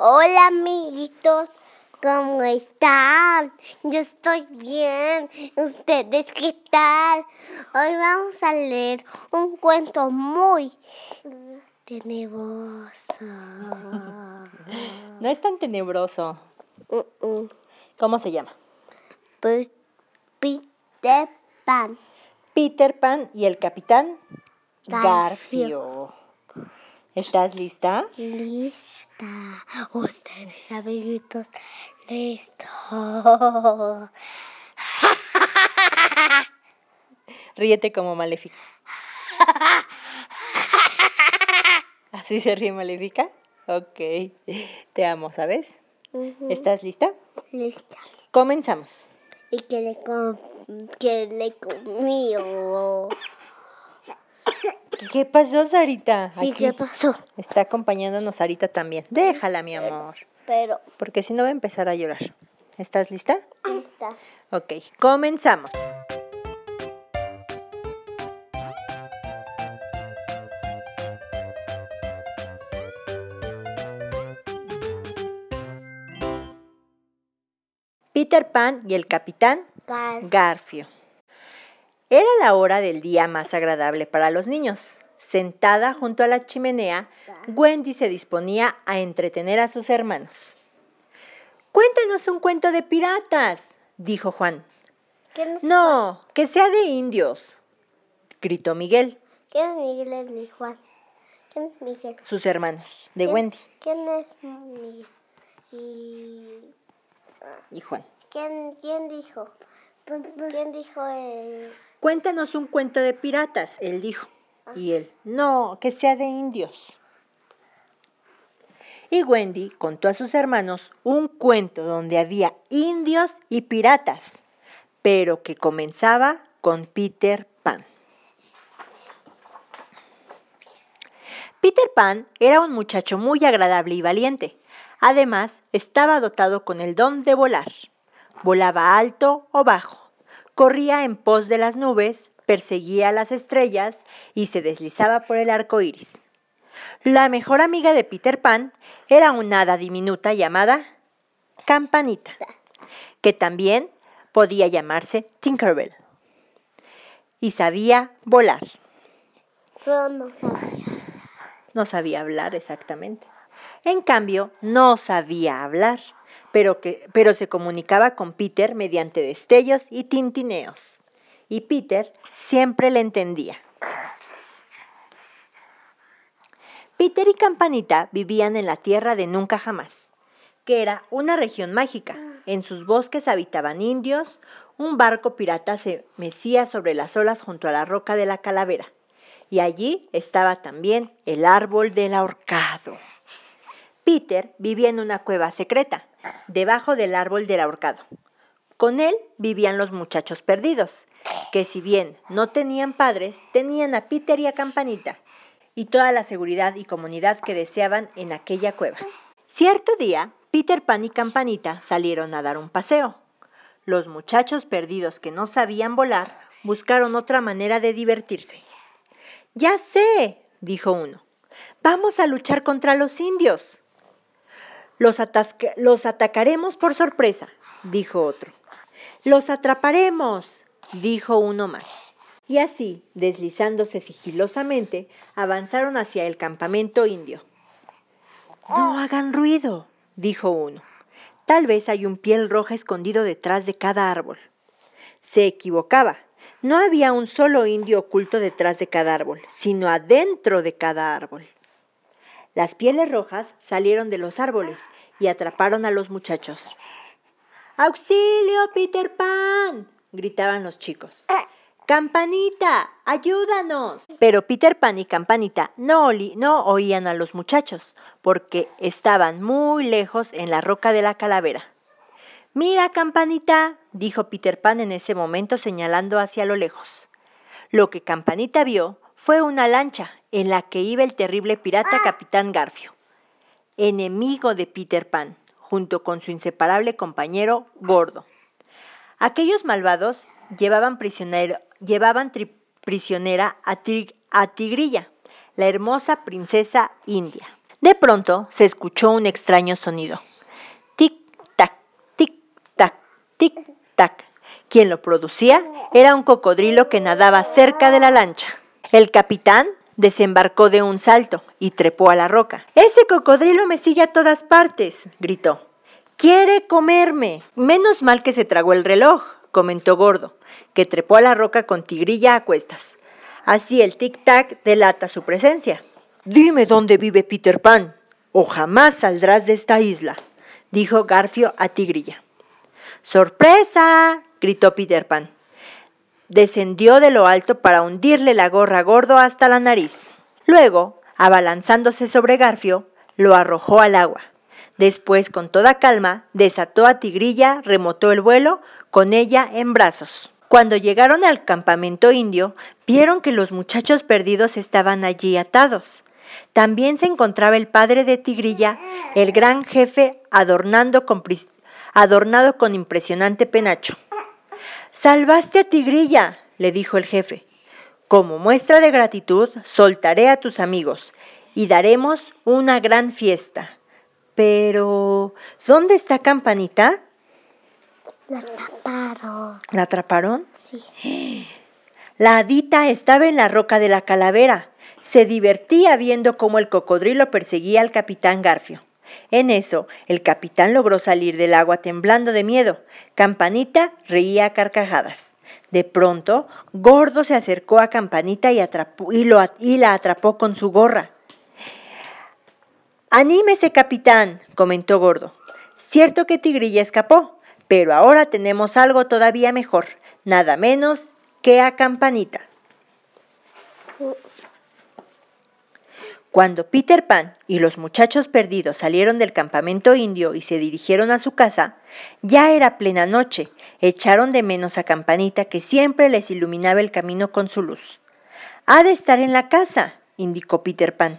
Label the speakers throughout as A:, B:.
A: Hola amiguitos, ¿cómo están? Yo estoy bien. ¿Ustedes qué tal? Hoy vamos a leer un cuento muy tenebroso.
B: No es tan tenebroso. ¿Cómo se llama?
A: Pues, Peter Pan.
B: Peter Pan y el capitán
A: Garfio.
B: Garfio. ¿Estás lista?
A: Lista. Ustedes amiguitos, listo.
B: Ríete como Maléfica. ¿Así se ríe Maléfica? Ok. Te amo, ¿sabes? ¿Estás lista?
A: Lista.
B: Comenzamos.
A: Y que le, com que le comió.
B: ¿Qué pasó, Sarita?
A: Sí, ¿qué pasó?
B: Está acompañándonos Sarita también. Déjala, mi amor.
A: Pero,
B: Porque si no va a empezar a llorar. ¿Estás lista?
A: lista.
B: Ok, comenzamos. Peter Pan y el capitán Garfio. Era la hora del día más agradable para los niños. Sentada junto a la chimenea, Wendy se disponía a entretener a sus hermanos. Cuéntanos un cuento de piratas, dijo Juan.
A: ¿Quién es,
B: No, que sea de indios, gritó Miguel,
A: ¿Quién es Miguel y Juan? ¿Quién es Miguel?
B: sus hermanos, de
A: ¿Quién-
B: Wendy
A: ¿Quién es Miguel? Y...
B: y Juan.
A: ¿Quién, quién dijo? ¿Quién dijo el...
B: Cuéntanos un cuento de piratas, él dijo. Y él, no, que sea de indios. Y Wendy contó a sus hermanos un cuento donde había indios y piratas, pero que comenzaba con Peter Pan. Peter Pan era un muchacho muy agradable y valiente. Además, estaba dotado con el don de volar. Volaba alto o bajo, corría en pos de las nubes, perseguía las estrellas y se deslizaba por el arco iris. La mejor amiga de Peter Pan era una hada diminuta llamada Campanita, que también podía llamarse Tinkerbell. Y sabía volar.
A: Yo no sabía.
B: No sabía hablar exactamente. En cambio, no sabía hablar, pero, que, pero se comunicaba con Peter mediante destellos y tintineos. Y Peter siempre le entendía. Peter y Campanita vivían en la tierra de Nunca Jamás, que era una región mágica. En sus bosques habitaban indios, un barco pirata se mecía sobre las olas junto a la roca de la calavera, y allí estaba también el árbol del ahorcado. Peter vivía en una cueva secreta, debajo del árbol del ahorcado. Con él vivían los muchachos perdidos, que si bien no tenían padres, tenían a Peter y a Campanita, y toda la seguridad y comunidad que deseaban en aquella cueva. Cierto día, Peter Pan y Campanita salieron a dar un paseo. Los muchachos perdidos que no sabían volar buscaron otra manera de divertirse. Ya sé, dijo uno. Vamos a luchar contra los indios. Los, atacaremos por sorpresa, dijo otro. Los atraparemos, dijo uno más. Y así, deslizándose sigilosamente, avanzaron hacia el campamento indio. No hagan ruido, dijo uno. Tal vez hay un piel roja escondido detrás de cada árbol. Se equivocaba. No había un solo indio oculto detrás de cada árbol, sino adentro de cada árbol. Las pieles rojas salieron de los árboles y atraparon a los muchachos. ¡Auxilio, Peter Pan! gritaban los chicos. ¡Campanita! ¡Ayúdanos! Pero Peter Pan y Campanita no, no oían a los muchachos, porque estaban muy lejos en la roca de la calavera. Mira, Campanita, dijo Peter Pan en ese momento señalando hacia lo lejos. Lo que Campanita vio fue una lancha en la que iba el terrible pirata Capitán Garfio, enemigo de Peter Pan, junto con su inseparable compañero Gordo. Aquellos malvados llevaban, prisionero, llevaban tri- prisionera a, Tri- a Tigrilla, la hermosa princesa india. De pronto se escuchó un extraño sonido. Tic-tac, tic-tac, tic-tac. Quien lo producía era un cocodrilo que nadaba cerca de la lancha. El capitán desembarcó de un salto y trepó a la roca. Ese cocodrilo me sigue a todas partes, gritó. Quiere comerme. Menos mal que se tragó el reloj, comentó Gordo, que trepó a la roca con tigrilla a cuestas. Así el tic-tac delata su presencia. Dime dónde vive Peter Pan, o jamás saldrás de esta isla, dijo Garfio a Tigrilla. ¡Sorpresa! gritó Peter Pan descendió de lo alto para hundirle la gorra gordo hasta la nariz. Luego, abalanzándose sobre Garfio, lo arrojó al agua. Después, con toda calma, desató a Tigrilla, remotó el vuelo, con ella en brazos. Cuando llegaron al campamento indio, vieron que los muchachos perdidos estaban allí atados. También se encontraba el padre de Tigrilla, el gran jefe, adornando adornado con impresionante penacho. Salvaste a Tigrilla, le dijo el jefe. Como muestra de gratitud, soltaré a tus amigos y daremos una gran fiesta. Pero, ¿dónde está Campanita?
A: La atraparon.
B: ¿La atraparon?
A: Sí.
B: La hadita estaba en la roca de la calavera. Se divertía viendo cómo el cocodrilo perseguía al capitán Garfio. En eso, el capitán logró salir del agua temblando de miedo. Campanita reía a carcajadas. De pronto, Gordo se acercó a Campanita y, y la atrapó con su gorra. Anímese, capitán, comentó Gordo. Cierto que Tigrilla escapó, pero ahora tenemos algo todavía mejor, nada menos que a Campanita. Cuando Peter Pan y los muchachos perdidos salieron del campamento indio y se dirigieron a su casa, ya era plena noche. Echaron de menos a Campanita que siempre les iluminaba el camino con su luz. Ha de estar en la casa, indicó Peter Pan.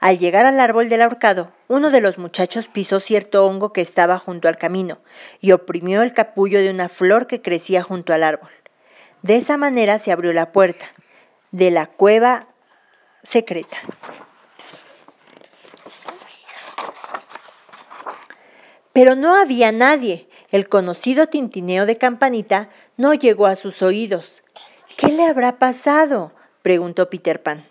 B: Al llegar al árbol del ahorcado, uno de los muchachos pisó cierto hongo que estaba junto al camino y oprimió el capullo de una flor que crecía junto al árbol. De esa manera se abrió la puerta de la cueva secreta. Pero no había nadie. El conocido tintineo de campanita no llegó a sus oídos. ¿Qué le habrá pasado? preguntó Peter Pan.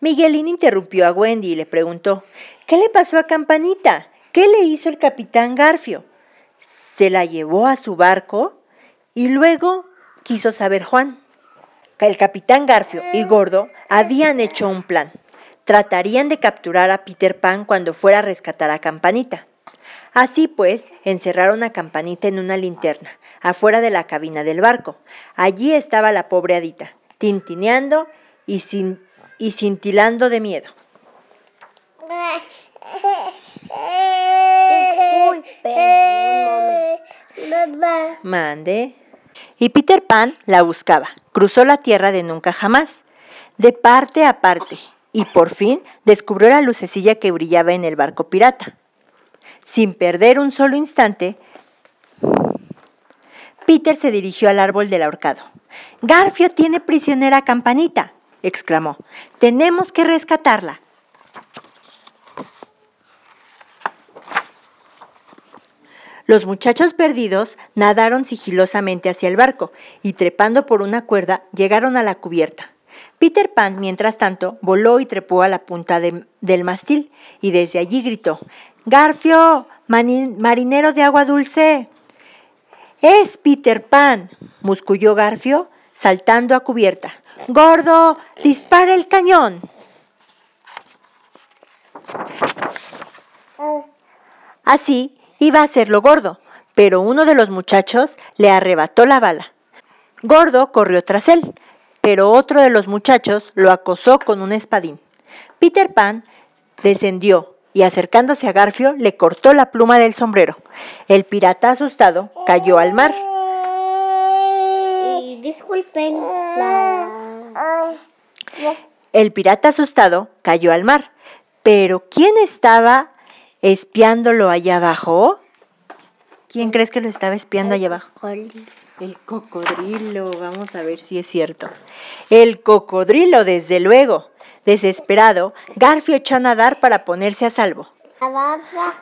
B: Miguelín interrumpió a Wendy y le preguntó ¿Qué le pasó a Campanita? ¿Qué le hizo el capitán Garfio? ¿Se la llevó a su barco? Y luego quiso saber Juan. El capitán Garfio y Gordo habían hecho un plan. Tratarían de capturar a Peter Pan cuando fuera a rescatar a Campanita. Así pues, encerraron a Campanita en una linterna, afuera de la cabina del barco. Allí estaba la pobre Adita, tintineando y, y cintilando de miedo. Mande. Y Peter Pan la buscaba. Cruzó la tierra de nunca jamás, de parte a parte, y por fin descubrió la lucecilla que brillaba en el barco pirata. Sin perder un solo instante, Peter se dirigió al árbol del ahorcado. Garfio tiene prisionera Campanita, exclamó. Tenemos que rescatarla. Los muchachos perdidos nadaron sigilosamente hacia el barco y trepando por una cuerda llegaron a la cubierta. Peter Pan, mientras tanto, voló y trepó a la punta del mastil y desde allí gritó Garfio, marinero de agua dulce. Es Peter Pan, musculló Garfio, saltando a cubierta. Gordo, dispara el cañón. Así iba a hacerlo gordo, pero uno de los muchachos le arrebató la bala. Gordo corrió tras él, pero otro de los muchachos lo acosó con un espadín. Peter Pan descendió y acercándose a Garfio le cortó la pluma del sombrero. El pirata asustado cayó al mar.
A: Disculpen.
B: El pirata asustado cayó al mar. Pero ¿quién estaba espiándolo allá abajo? ¿Quién crees que lo estaba espiando allá abajo? El cocodrilo. Vamos a ver si es cierto. El cocodrilo, desde luego. Desesperado, Garfio echó a nadar para ponerse a salvo.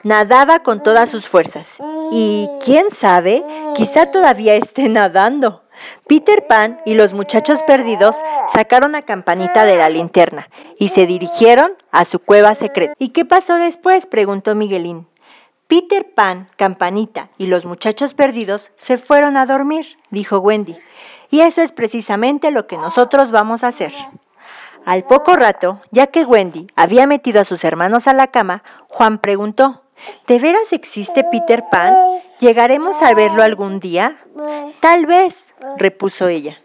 B: Nadaba con todas sus fuerzas. Y quién sabe, quizá todavía esté nadando. Peter Pan y los muchachos perdidos sacaron a Campanita de la linterna y se dirigieron a su cueva secreta. ¿Y qué pasó después? preguntó Miguelín. Peter Pan, Campanita y los muchachos perdidos se fueron a dormir, dijo Wendy. Y eso es precisamente lo que nosotros vamos a hacer. Al poco rato, ya que Wendy había metido a sus hermanos a la cama, Juan preguntó, ¿De veras existe Peter Pan? ¿Llegaremos a verlo algún día? Tal vez, repuso ella.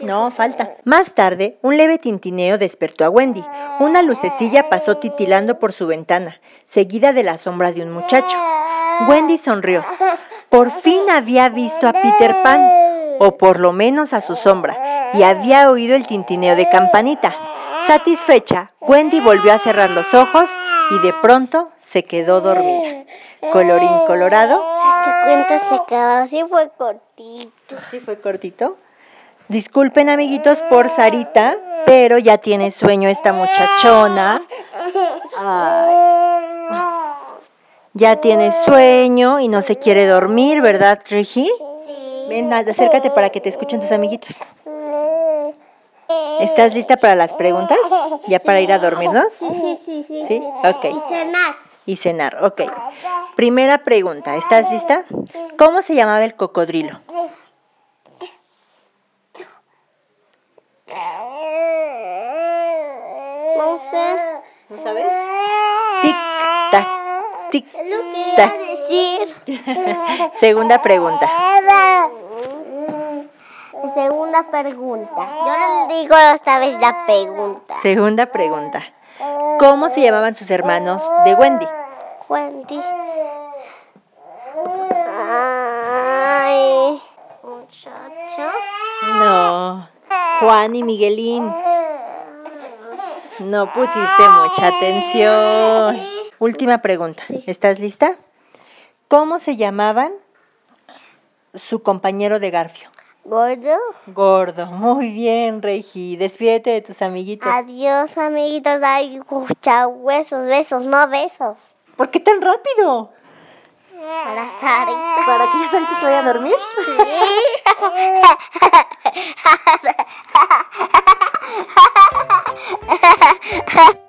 B: No, falta. Más tarde, un leve tintineo despertó a Wendy. Una lucecilla pasó titilando por su ventana, seguida de la sombra de un muchacho. Wendy sonrió. Por fin había visto a Peter Pan, o por lo menos a su sombra, y había oído el tintineo de campanita. Satisfecha, Wendy volvió a cerrar los ojos y de pronto se quedó dormida. Colorín colorado.
A: Este cuento se quedó así, fue cortito.
B: Sí, fue cortito. Disculpen, amiguitos, por Sarita, pero ya tiene sueño esta muchachona. Ay, ya tiene sueño y no se quiere dormir, ¿verdad, Regi? Ven, acércate para que te escuchen tus amiguitos. ¿Estás lista para las preguntas? ¿Ya para ir a dormirnos?
A: Sí, sí, sí.
B: ¿Sí? Ok.
A: Y cenar.
B: Y cenar, ok. Primera pregunta, ¿estás lista? ¿Cómo se llamaba el cocodrilo?
A: No sé.
B: ¿No sabes? Tic, tac, tic,
A: Es lo que iba a
B: tac.
A: decir.
B: Segunda pregunta.
A: Segunda pregunta. Yo les digo esta vez la pregunta.
B: Segunda pregunta. ¿Cómo se llamaban sus hermanos de Wendy?
A: Wendy. Ay. Muchachos.
B: No. Juan y Miguelín. No pusiste mucha atención. Última pregunta. ¿Estás lista? ¿Cómo se llamaban su compañero de Garfio?
A: Gordo.
B: Gordo. Muy bien, Reiji. Despídete de tus amiguitos.
A: Adiós, amiguitos. Ay, chau, huesos, besos, no besos.
B: ¿Por qué tan rápido?
A: Para Sari.
B: ¿Para que ya Sari se a dormir?
A: Sí.